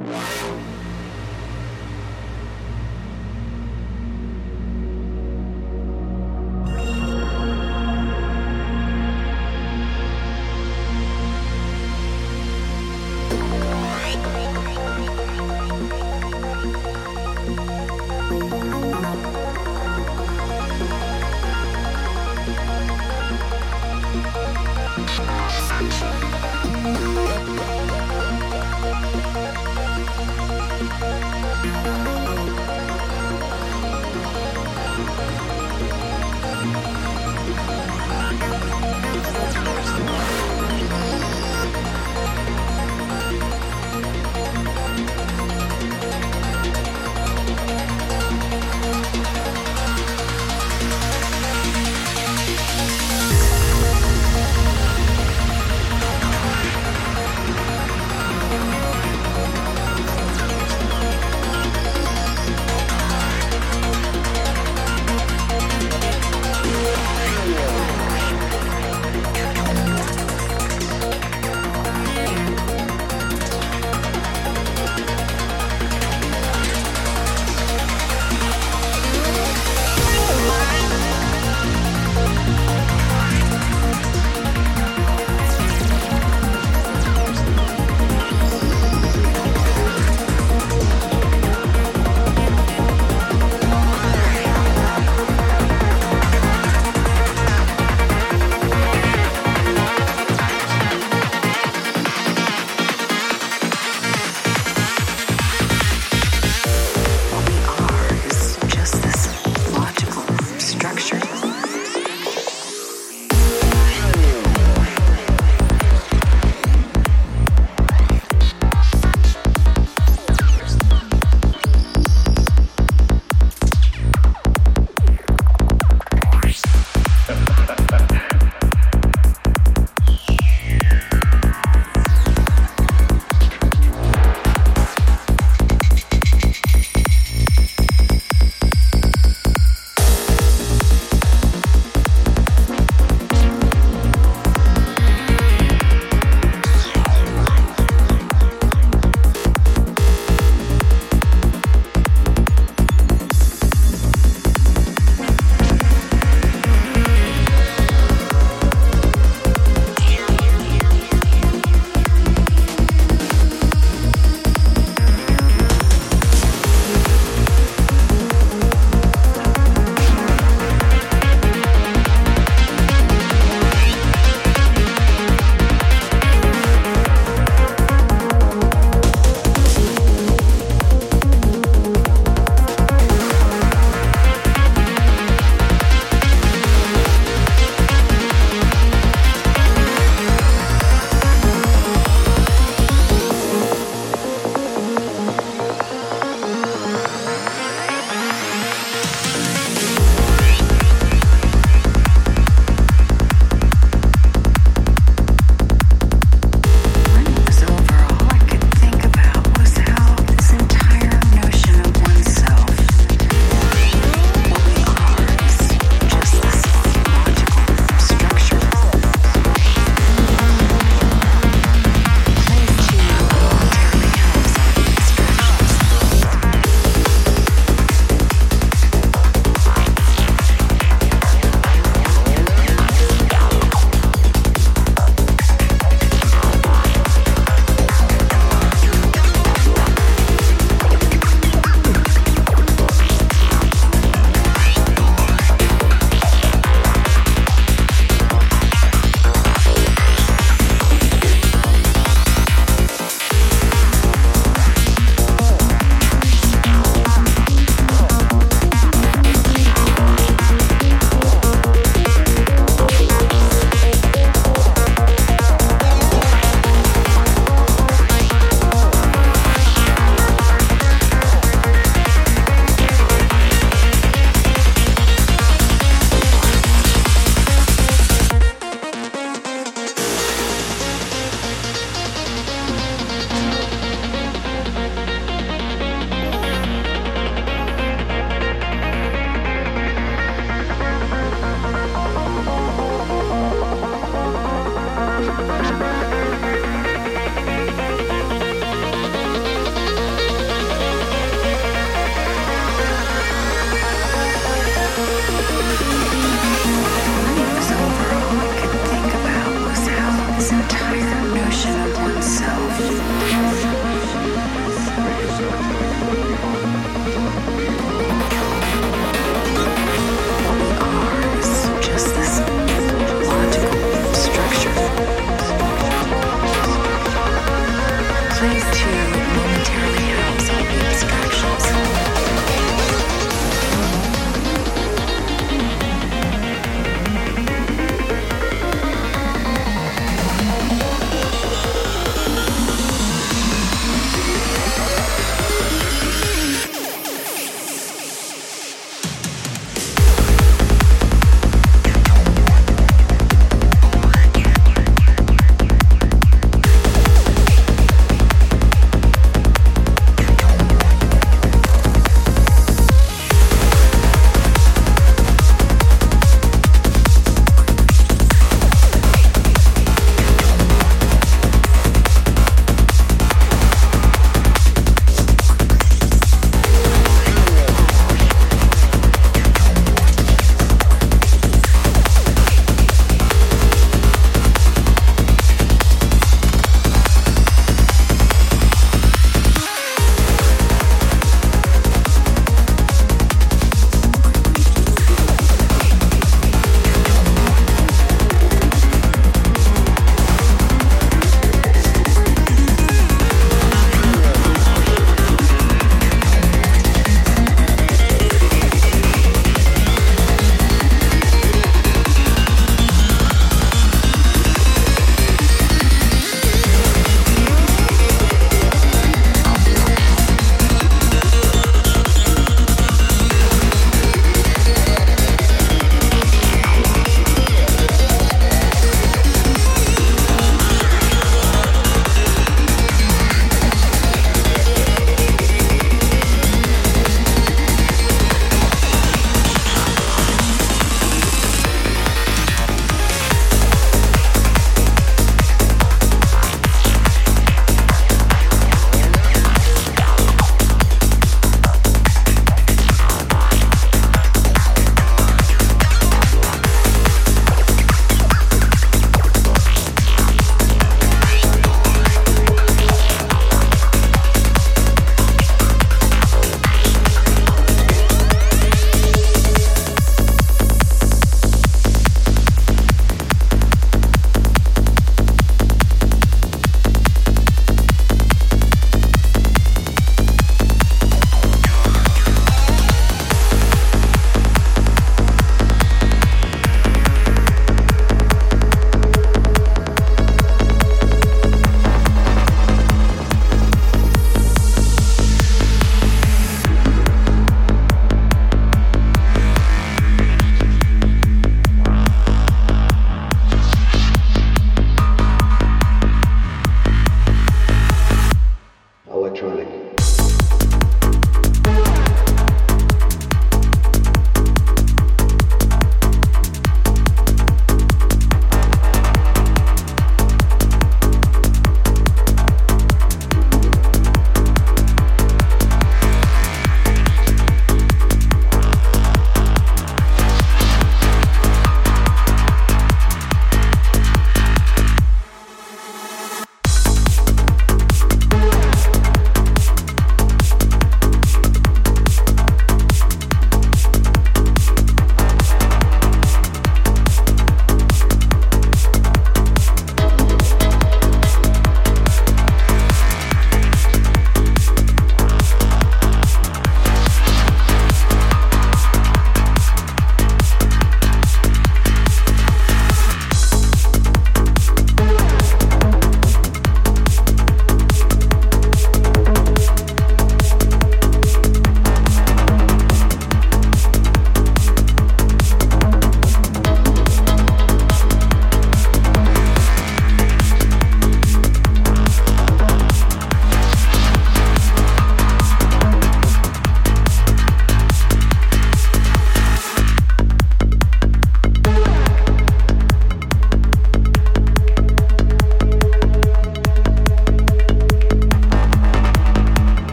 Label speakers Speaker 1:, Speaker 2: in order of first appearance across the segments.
Speaker 1: you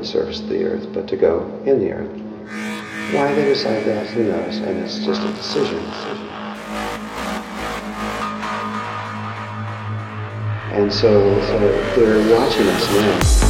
Speaker 1: the surface of the earth, but to go in the earth. Why they decided that, who knows? And it's just a decision. And so, so they're watching us now.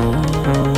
Speaker 2: Oh.